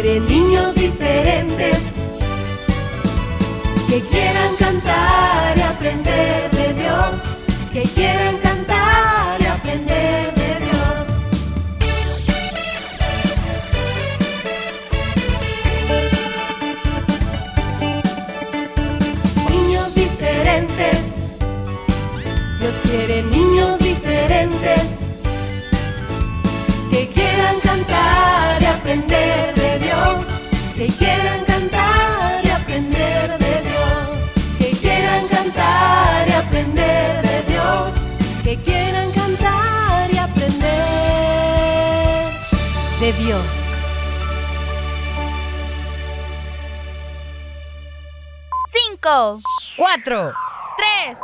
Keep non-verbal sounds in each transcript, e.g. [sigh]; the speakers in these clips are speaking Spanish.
Quiere niños diferentes que quieran cantar y aprender de Dios, que quieran cantar y aprender de Dios. Niños diferentes, Dios quiere niños diferentes que quieran cantar y aprender de Dios, que quieran cantar y aprender de Dios, que quieran cantar y aprender de Dios. Cinco, Cuatro. tres,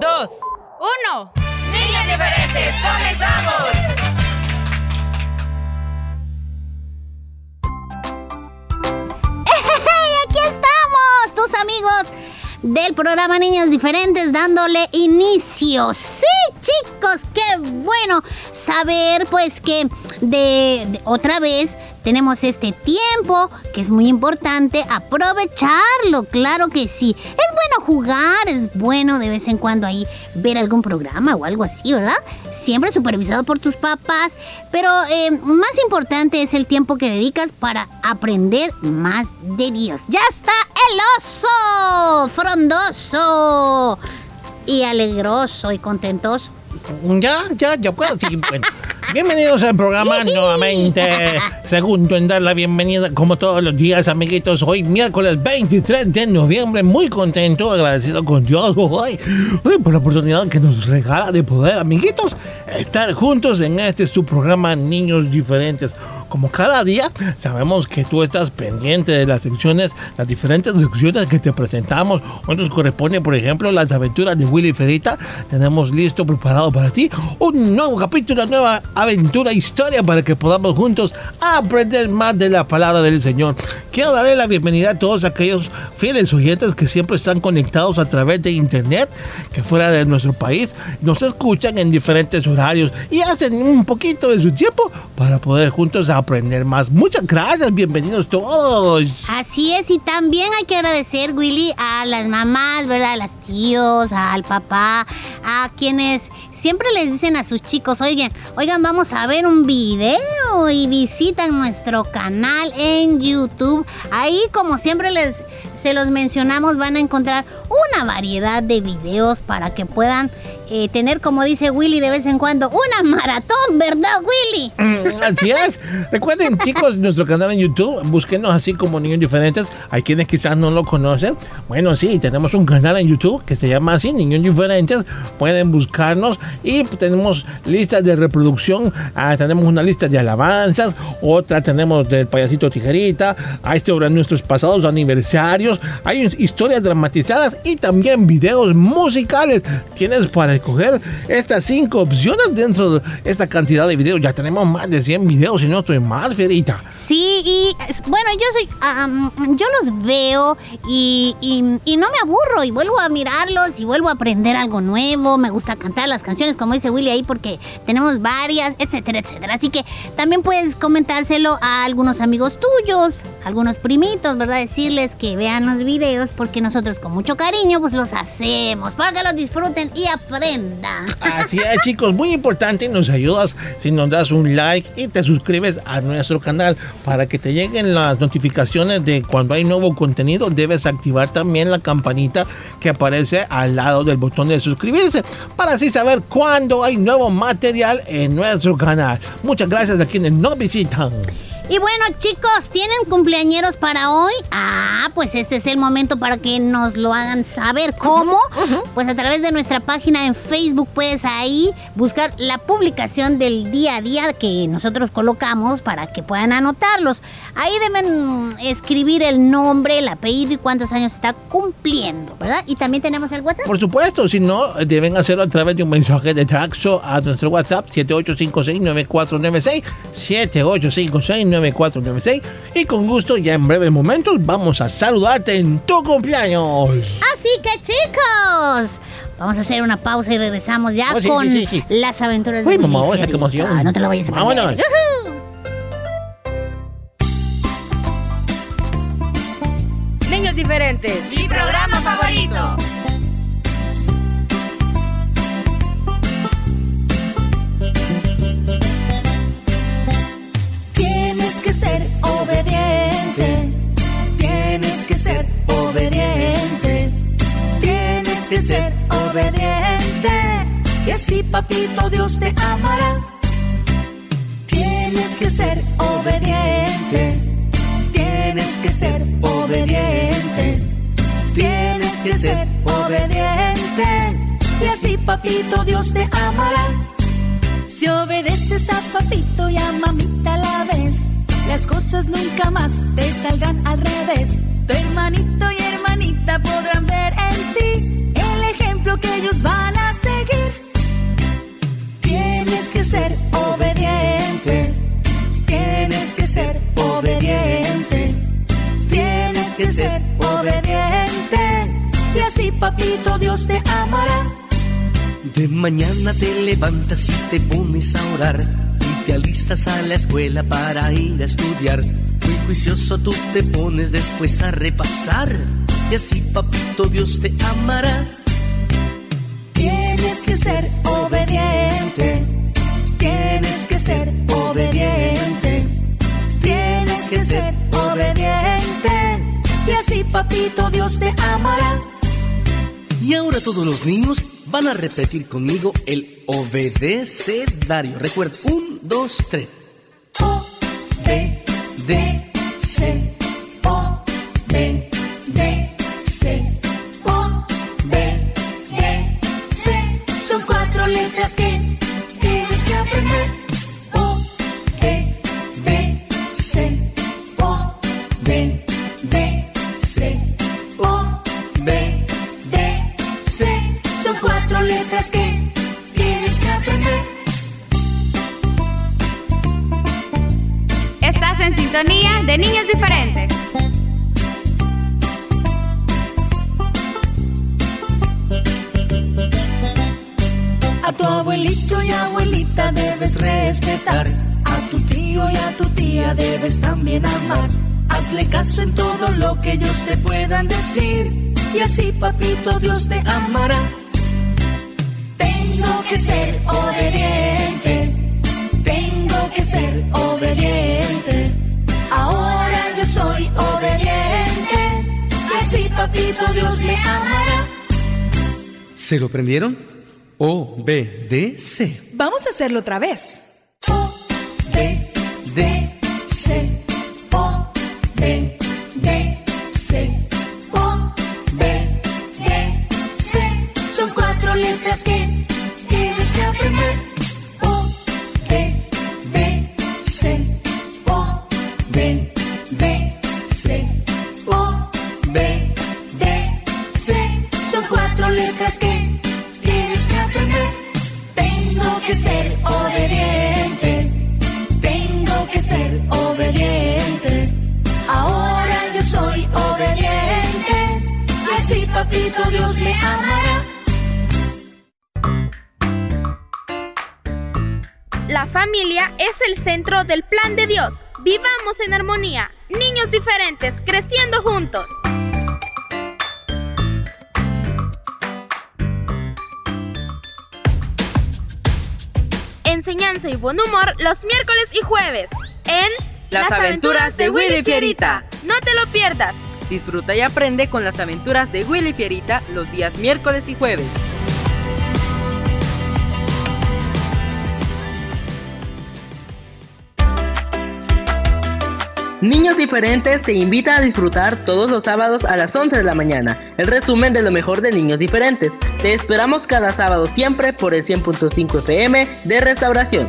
Dos. uno. Niños diferentes, comenzamos. Amigos del programa Niños Diferentes dándole inicio. Sí, chicos, qué bueno saber pues que de- otra vez tenemos este tiempo que es muy importante aprovecharlo, claro que sí. Es bueno jugar, es bueno de vez en cuando ahí ver algún programa o algo así, ¿verdad? Siempre supervisado por tus papás, pero eh, más importante es el tiempo que dedicas para aprender más de Dios. Ya está el oso, frondoso y alegroso y contentoso. Ya, ya, ya puedo seguir. Bueno, [laughs] bienvenidos al programa nuevamente. Segundo en dar la bienvenida, como todos los días, amiguitos. Hoy, miércoles 23 de noviembre, muy contento, agradecido con Dios hoy, hoy por la oportunidad que nos regala de poder, amiguitos, estar juntos en este su programa Niños Diferentes. Como cada día, sabemos que tú estás pendiente de las secciones, las diferentes secciones que te presentamos. Hoy nos corresponde, por ejemplo, las aventuras de Willy Ferita. Tenemos listo, preparado para ti, un nuevo capítulo, una nueva aventura, historia para que podamos juntos aprender más de la palabra del Señor. Quiero darle la bienvenida a todos aquellos fieles oyentes que siempre están conectados a través de internet, que fuera de nuestro país nos escuchan en diferentes horarios y hacen un poquito de su tiempo para poder juntos aprender más. Muchas gracias, bienvenidos todos. Así es, y también hay que agradecer, Willy, a las mamás, ¿verdad? A los tíos, al papá, a quienes siempre les dicen a sus chicos, oigan, oigan, vamos a ver un video y visitan nuestro canal en YouTube. Ahí, como siempre les se los mencionamos, van a encontrar una variedad de videos para que puedan eh, tener, como dice Willy de vez en cuando, una maratón, ¿verdad, Willy? Mm, Así es. Recuerden, [laughs] chicos, nuestro canal en YouTube, búsquenos así como Niños Diferentes. Hay quienes quizás no lo conocen. Bueno, sí, tenemos un canal en YouTube que se llama así, Niños Diferentes. Pueden buscarnos y tenemos listas de reproducción. Ah, tenemos una lista de alabanzas, otra tenemos del payasito tijerita. Hay sobre nuestros pasados aniversarios. Hay historias dramatizadas y también videos musicales. Tienes para escoger estas cinco opciones dentro de esta cantidad de videos. Ya tenemos más de 100 videos, si no estoy mal, Fierita. Sí, y bueno, yo soy, am, yo los veo y, y- y no me aburro y vuelvo a mirarlos y vuelvo a aprender algo nuevo. Me gusta cantar las canciones, como dice Willy ahí, porque tenemos varias, etcétera, etcétera. Así que también puedes comentárselo a algunos amigos tuyos, algunos primitos, ¿verdad? Decirles que vean los videos porque nosotros con mucho cariño pues los hacemos para que los disfruten y aprendan. Así es, [laughs] chicos, muy importante. Nos ayudas si nos das un like y te suscribes a nuestro canal para que te lleguen las notificaciones de cuando hay nuevo contenido. Debes activar también la campanita que aparece al lado del botón de suscribirse para así saber cuándo hay nuevo material en nuestro canal. Muchas gracias a quienes nos visitan. Y bueno, chicos, ¿tienen cumpleañeros para hoy? Ah, pues este es el momento para que nos lo hagan saber. ¿Cómo? Pues a través de nuestra página en Facebook puedes ahí buscar la publicación del día a día que nosotros colocamos para que puedan anotarlos. Ahí deben escribir el nombre, el apellido y cuántos años está cumpliendo, ¿verdad? Y también tenemos el WhatsApp. Por supuesto, si no, deben hacerlo a través de un mensaje de texto a nuestro WhatsApp 7856-9496, 7856-9496 y con gusto ya en breves momentos vamos a saludarte en tu cumpleaños. Así que chicos, vamos a hacer una pausa y regresamos ya Oh, sí, con sí, sí, sí. las aventuras Uy, de mamá, esa Fierita. emoción. Ay, no te lo vayas a perder. Vámonos. Mi programa favorito. Tienes que ser obediente. Tienes que ser obediente. Tienes que ser obediente. Y así papito Dios te amará. Tienes que ser obediente. Tienes que ser obediente. Tienes que ser obediente. Y así papito Dios te amará. Si obedeces a papito y a mamita a la vez, las cosas nunca más te saldrán al revés. Tu hermanito y hermanita podrán ver en ti el ejemplo que ellos van a seguir. Tienes que ser obediente, tienes que ser obediente, que ser obediente. Y así papito Dios te amará. De mañana te levantas y te pones a orar y te alistas a la escuela para ir a estudiar. Muy juicioso tú te pones después a repasar y así papito Dios te amará. Papito Dios te amará. Y ahora todos los niños van a repetir conmigo el obedecedario. Recuerda, un, dos, tres. O, B, D, C, O, B, sintonía de niños diferentes. A tu abuelito y abuelita debes respetar. A tu tío y a tu tía debes también amar. Hazle caso en todo lo que ellos te puedan decir. Y así, papito, Dios te amará. Tengo que ser obediente. Tengo que ser obediente. Soy obediente. Y así, papito, Dios me amará. ¿Se lo prendieron? O, B, D, C. Vamos a hacerlo otra vez. O, Dios me amará. La familia es el centro del plan de Dios. Vivamos en armonía. Niños diferentes, creciendo juntos. Enseñanza y buen humor los miércoles y jueves en Las aventuras de Willy Fierita. No te lo pierdas. Disfruta y aprende con las aventuras de Willy Fierita los días miércoles y jueves. Niños Diferentes te invita a disfrutar todos los sábados a las 11 de la mañana. El resumen de lo mejor de Niños Diferentes. Te esperamos cada sábado siempre por el 100.5 FM de Restauración.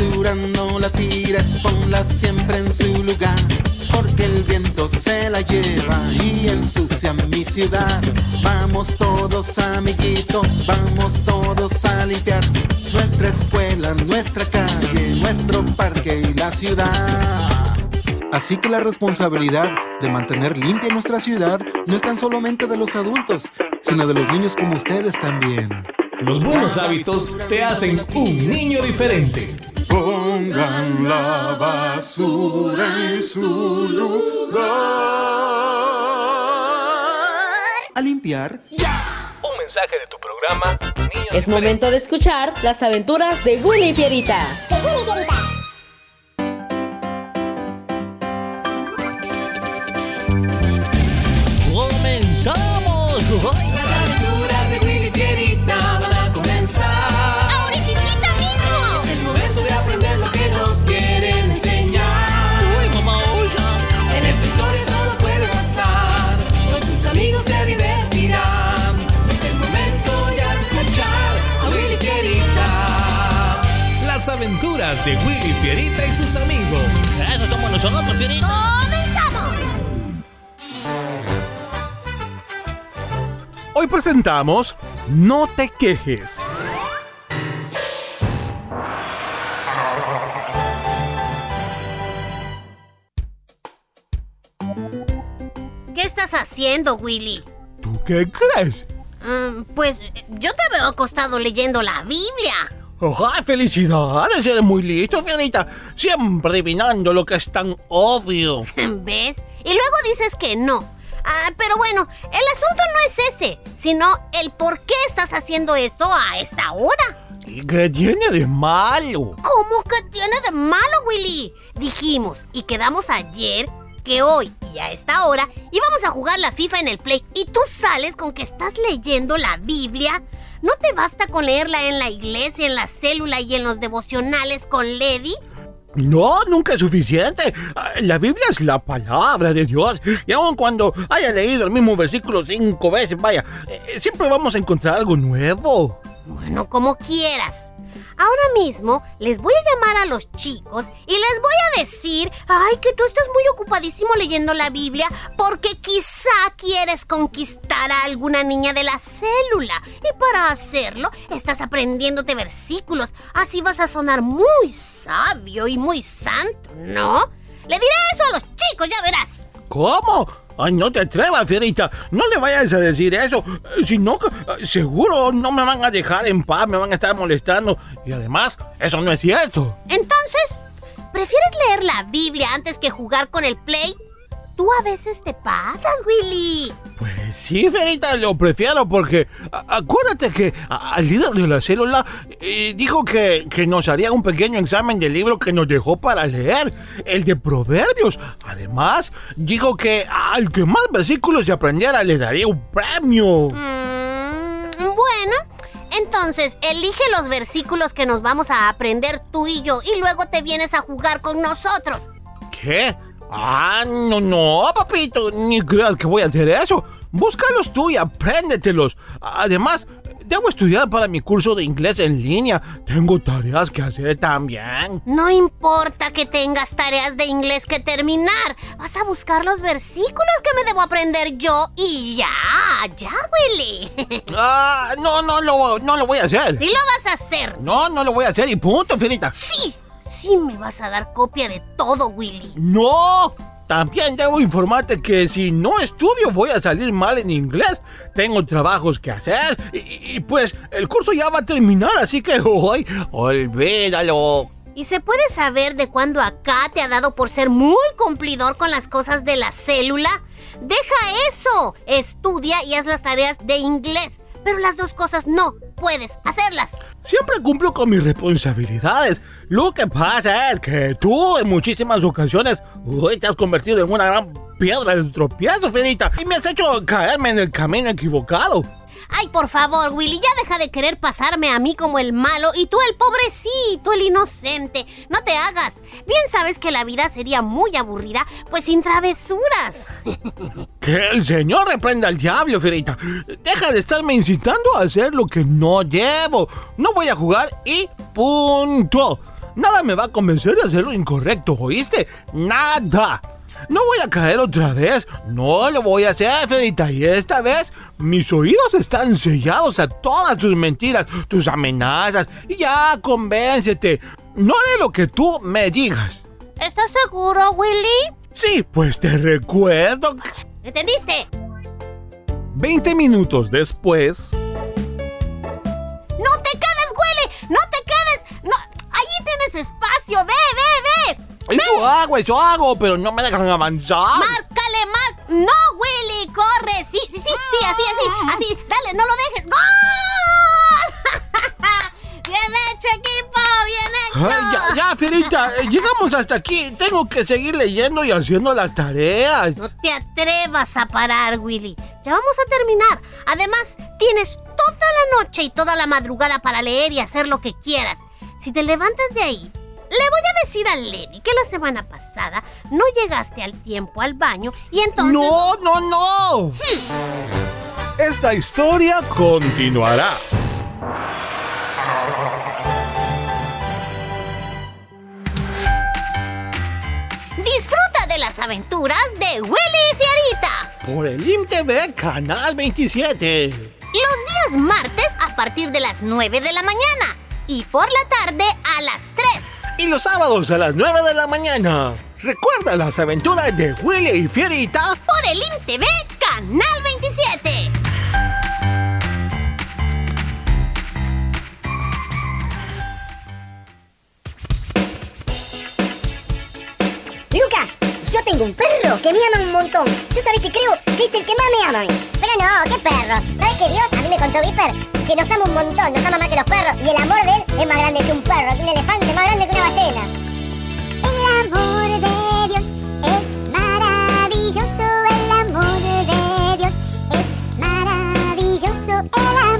No la tires, ponla siempre en su lugar, porque el viento se la lleva y ensucia mi ciudad. Vamos todos amiguitos, vamos todos a limpiar nuestra escuela, nuestra calle, nuestro parque y la ciudad. Así que la responsabilidad de mantener limpia nuestra ciudad no es tan solamente de los adultos, sino de los niños como ustedes también. Los buenos hábitos te hacen un niño diferente. Pongan la basura en su lugar. A limpiar. Un mensaje de tu programa. Niños Es momento de escuchar las aventuras de Willy y Fierita. ¡Comenzamos! Las aventuras aventuras de Willy Fierita y sus amigos. Eso somos nosotros, Fierita. ¡Comenzamos! Hoy presentamos No te quejes. ¿Qué estás haciendo, Willy? ¿Tú qué crees? Mm, pues yo te veo acostado leyendo la Biblia. ¡Ay, felicidades! Eres muy listo, Fierita. Siempre adivinando lo que es tan obvio. [laughs] ¿Ves? Y luego dices que no. Ah, pero bueno, el asunto no es ese, sino el por qué estás haciendo esto a esta hora. ¿Y qué tiene de malo? ¿Cómo que tiene de malo, Willy? Dijimos y quedamos ayer que hoy y a esta hora íbamos a jugar la FIFA en el Play y tú sales con que estás leyendo la Biblia. ¿No te basta con leerla en la iglesia, en la célula y en los devocionales con Lady? No, nunca es suficiente. Ah, La Biblia es la palabra de Dios. Y aun cuando haya leído el mismo versículo cinco veces, vaya, eh, siempre vamos a encontrar algo nuevo. Bueno, como quieras. Ahora mismo les voy a llamar a los chicos y les voy a decir, ay, que tú estás muy ocupadísimo leyendo la Biblia porque quizá quieres conquistar a alguna niña de la célula. Y para hacerlo, estás aprendiéndote versículos. Así vas a sonar muy sabio y muy santo, ¿no? Le diré eso a los chicos, ya verás. ¿Cómo? Ay, no te atrevas, Fierita. No le vayas a decir eso. Eh, Si no, eh, seguro no me van a dejar en paz, me van a estar molestando. Y además, eso no es cierto. Entonces, ¿prefieres leer la Biblia antes que jugar con el Play? Tú a veces te pasas, Willy. Pues sí, Fierita, lo prefiero porque acuérdate que al líder de la célula eh, dijo que, que nos haría un pequeño examen del libro que nos dejó para leer, el de Proverbios. Además, dijo que al que más versículos se aprendiera le daría un premio. Mm, bueno, entonces elige los versículos que nos vamos a aprender tú y yo y luego te vienes a jugar con nosotros. ¿Qué? Ah, no, no, papito, ni creas que voy a hacer eso. Búscalos tú y apréndetelos. Además, debo estudiar para mi curso de inglés en línea. Tengo tareas que hacer también. No importa que tengas tareas de inglés que terminar. Vas a buscar los versículos que me debo aprender yo y ya, ya, Willy. [laughs] Ah, no, no lo, no lo voy a hacer. sí lo vas a hacer. No, no lo voy a hacer y punto, Finita. Sí, sí me vas a dar copia de todo, Willy. No, también debo informarte que si no estudio voy a salir mal en inglés. Tengo trabajos que hacer y, y pues el curso ya va a terminar, así que [laughs] hoy olvídalo. ¿Y se puede saber de cuándo acá te ha dado por ser muy cumplidor con las cosas de la célula? Deja eso. Estudia y haz las tareas de inglés. Pero las dos cosas no puedes hacerlas. Siempre cumplo con mis responsabilidades. Lo que pasa es que tú en muchísimas ocasiones hoy te has convertido en una gran piedra de tropiezo, Fierita, y me has hecho caerme en el camino equivocado. Ay, por favor, Willy, ya deja de querer pasarme a mí como el malo y tú el pobrecito, el inocente. No te hagas. Bien sabes que la vida sería muy aburrida, pues sin travesuras. [laughs] Que el Señor reprenda al diablo, Fierita. Deja de estarme incitando a hacer lo que no llevo. No voy a jugar y punto. Nada me va a convencer de hacer lo incorrecto, ¿oíste? Nada. No voy a caer otra vez. No lo voy a hacer, Fedita. Y esta vez mis oídos están sellados a todas tus mentiras, tus amenazas. Y ya, convéncete. No haré lo que tú me digas. ¿Estás seguro, Willy? Sí, pues te recuerdo. ¿Entendiste? 20 minutos después. Eso hago, eso hago, pero no me dejan avanzar. ¡Márcale, Mar! ¡No, Willy! ¡Corre! Sí, sí, sí, sí, así, así, así. Dale, no lo dejes. ¡Gol! [laughs] ¡Bien hecho, equipo! ¡Bien hecho! Ay, ya, ya, Fierita, eh, llegamos hasta aquí. Tengo que seguir leyendo y haciendo las tareas. No te atrevas a parar, Willy. Ya vamos a terminar. Además, tienes toda la noche y toda la madrugada para leer y hacer lo que quieras. Si te levantas de ahí, le voy a decir a Levi que la semana pasada no llegaste al tiempo al baño y entonces... No, no, no. Esta historia continuará. Disfruta de las aventuras de Willy y Fierita. Por el IMTV Canal 27. Los días martes a partir de las 9 de la mañana y por la tarde a las 3. Y los sábados a las 9 de la mañana. Recuerda las aventuras de Willy y Fierita. Por el IMTV Canal 27. Lucas, yo tengo un perro que me ama un montón. Yo sabes que creo que es el que más me ama a mí. Pero no, ¿qué perro? ¿Sabes que Dios? A mí me contó Viper que nos ama un montón, nos ama más que los perros. Y el amor de él es más grande que un perro, que un elefante más grande que una ballena. El amor de Dios es maravilloso. El amor de Dios es maravilloso. El amor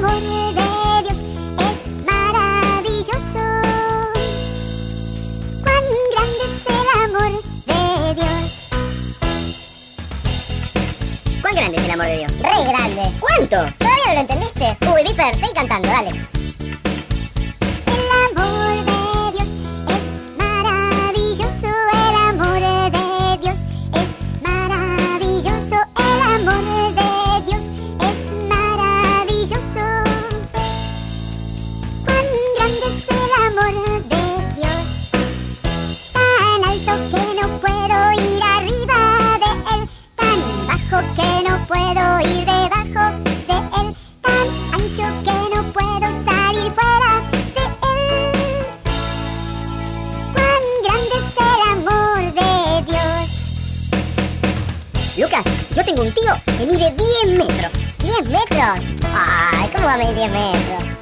Re grande. ¿Cuánto? ¿Todavía no lo entendiste? Uy, Viper, seguí cantando, dale. Tengo un tío que mide 10 metros. ¿10 metros? Ay, ¿cómo va a medir 10 metros?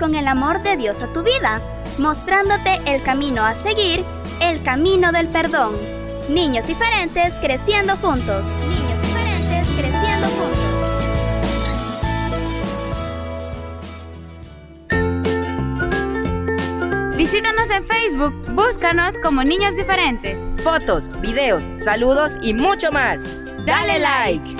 con el amor de Dios a tu vida, mostrándote el camino a seguir, el camino del perdón. Niños diferentes creciendo juntos. Niños diferentes creciendo juntos. Visítanos en Facebook, búscanos como Niños Diferentes. Fotos, videos, saludos y mucho más. Dale like.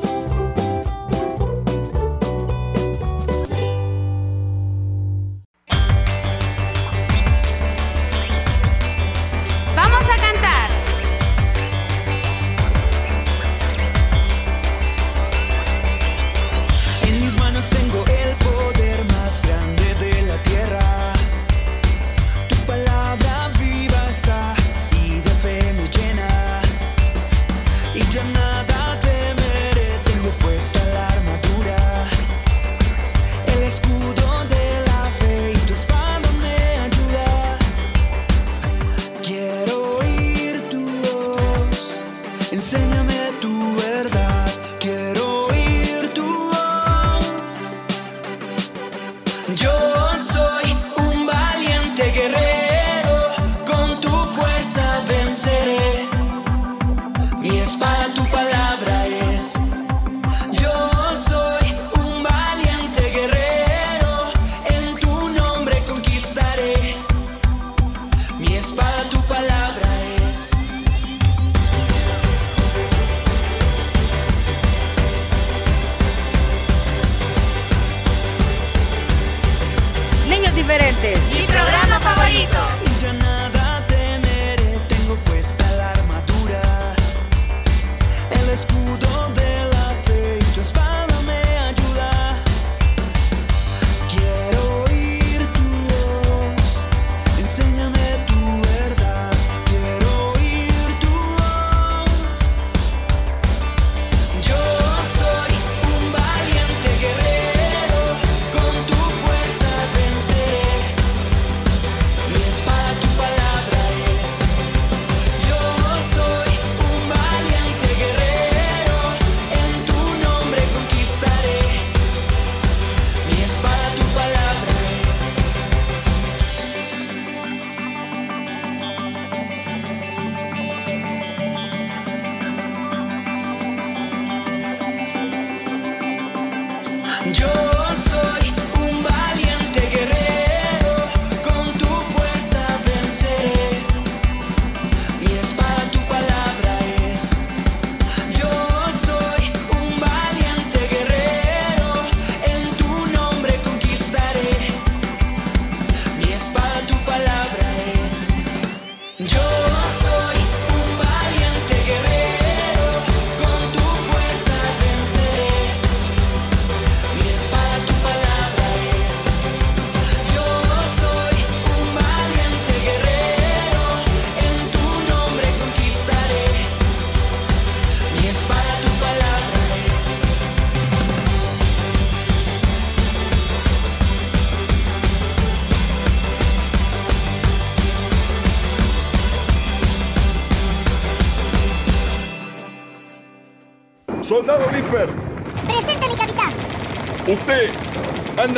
Yo.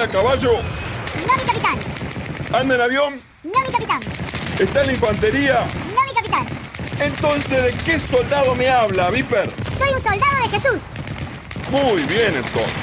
a caballo? No, mi capitán. ¿Anda en avión? No, mi capitán. ¿Está en la infantería? No, mi capitán. Entonces, ¿de qué soldado me habla, Viper? Soy un soldado de Jesús. Muy bien, entonces.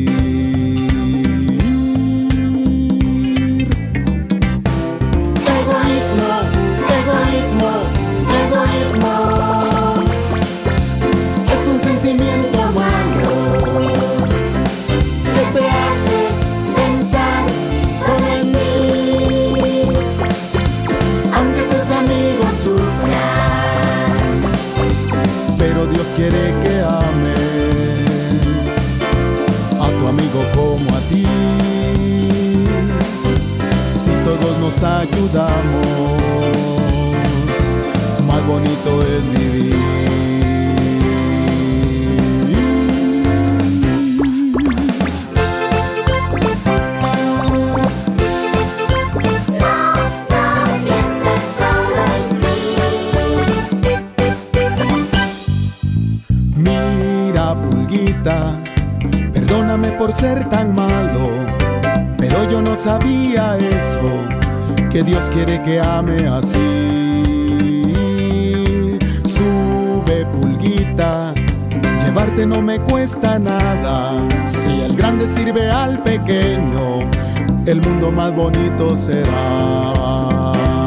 Quiere que ames a tu amigo como a ti. Si todos nos ayudamos, más bonito es vivir. Que Dios quiere que ame así. Sube, pulguita, llevarte no me cuesta nada. Si el grande sirve al pequeño, el mundo más bonito será.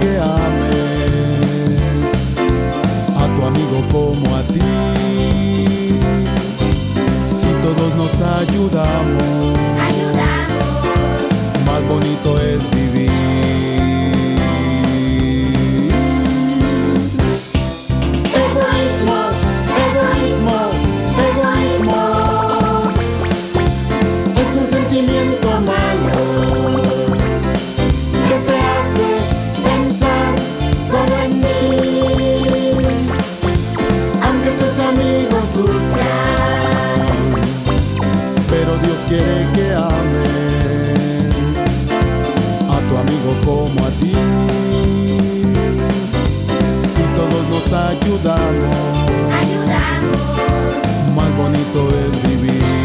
Que ames a tu amigo como a ti. Si todos nos ayudamos, más bonito es vivir. Quiere que ames a tu amigo como a ti. Si todos nos ayudamos, más bonito es vivir.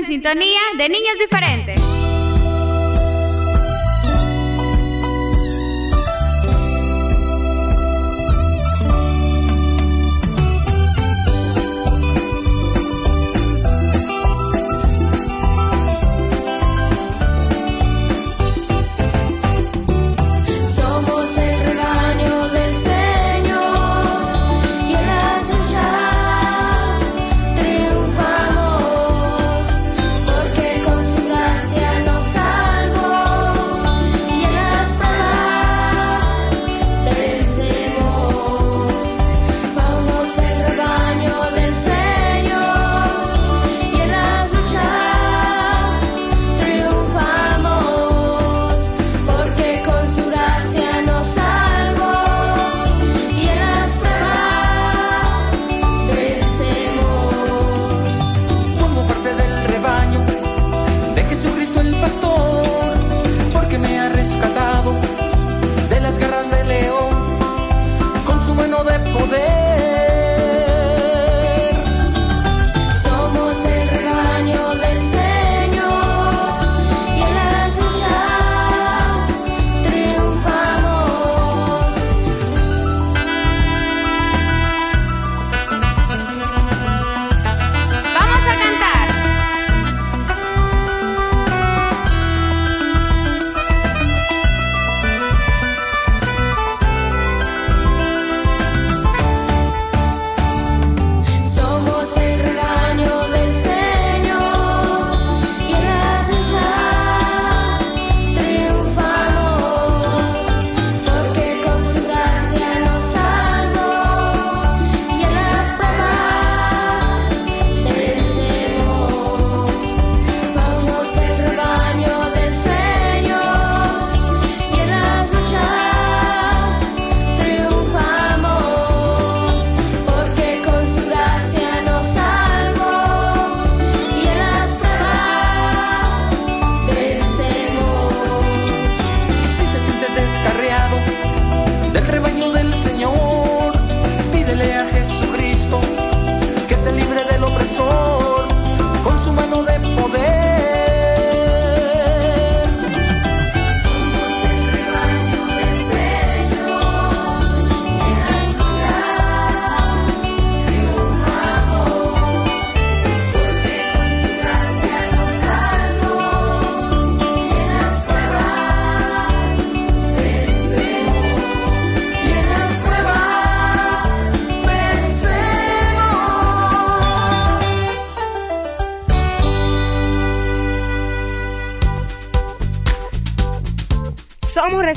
En sintonía de Niños Diferentes.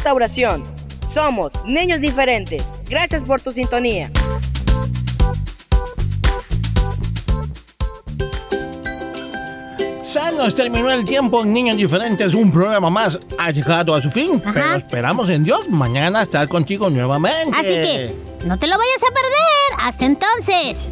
Restauración. Somos niños diferentes. Gracias por tu sintonía. Se nos terminó el tiempo, niños diferentes. Un programa más ha llegado a su fin. Pero esperamos en Dios mañana estar contigo nuevamente. Así que no te lo vayas a perder. Hasta entonces.